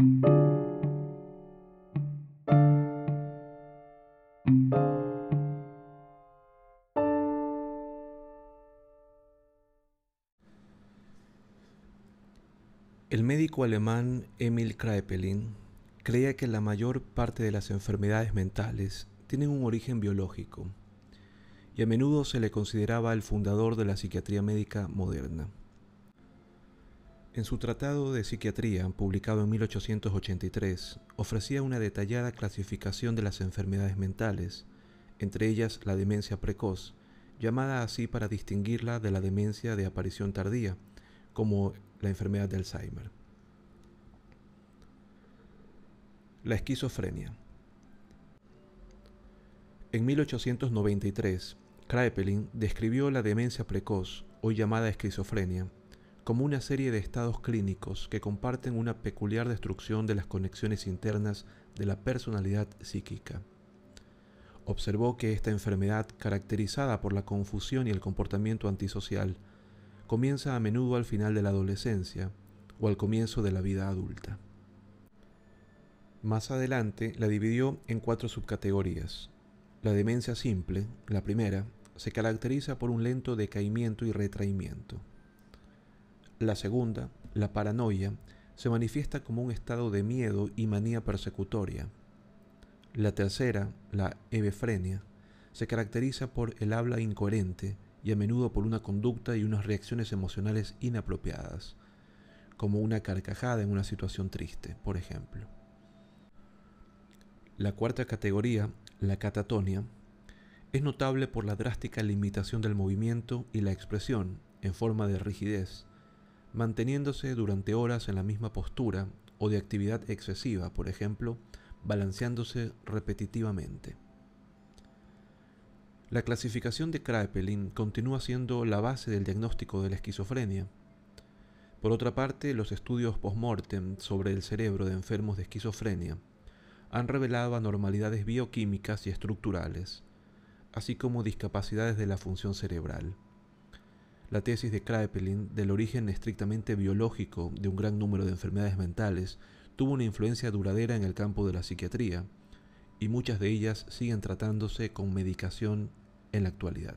El médico alemán Emil Kraepelin creía que la mayor parte de las enfermedades mentales tienen un origen biológico y a menudo se le consideraba el fundador de la psiquiatría médica moderna. En su tratado de psiquiatría, publicado en 1883, ofrecía una detallada clasificación de las enfermedades mentales, entre ellas la demencia precoz, llamada así para distinguirla de la demencia de aparición tardía, como la enfermedad de Alzheimer. La esquizofrenia. En 1893, Kraepelin describió la demencia precoz, hoy llamada esquizofrenia, como una serie de estados clínicos que comparten una peculiar destrucción de las conexiones internas de la personalidad psíquica. Observó que esta enfermedad, caracterizada por la confusión y el comportamiento antisocial, comienza a menudo al final de la adolescencia o al comienzo de la vida adulta. Más adelante la dividió en cuatro subcategorías. La demencia simple, la primera, se caracteriza por un lento decaimiento y retraimiento. La segunda, la paranoia, se manifiesta como un estado de miedo y manía persecutoria. La tercera, la hebefrenia, se caracteriza por el habla incoherente y a menudo por una conducta y unas reacciones emocionales inapropiadas, como una carcajada en una situación triste, por ejemplo. La cuarta categoría, la catatonia, es notable por la drástica limitación del movimiento y la expresión en forma de rigidez, manteniéndose durante horas en la misma postura o de actividad excesiva, por ejemplo, balanceándose repetitivamente. La clasificación de Kraepelin continúa siendo la base del diagnóstico de la esquizofrenia. Por otra parte, los estudios post-mortem sobre el cerebro de enfermos de esquizofrenia han revelado anormalidades bioquímicas y estructurales, así como discapacidades de la función cerebral. La tesis de Kraepelin del origen estrictamente biológico de un gran número de enfermedades mentales tuvo una influencia duradera en el campo de la psiquiatría, y muchas de ellas siguen tratándose con medicación en la actualidad.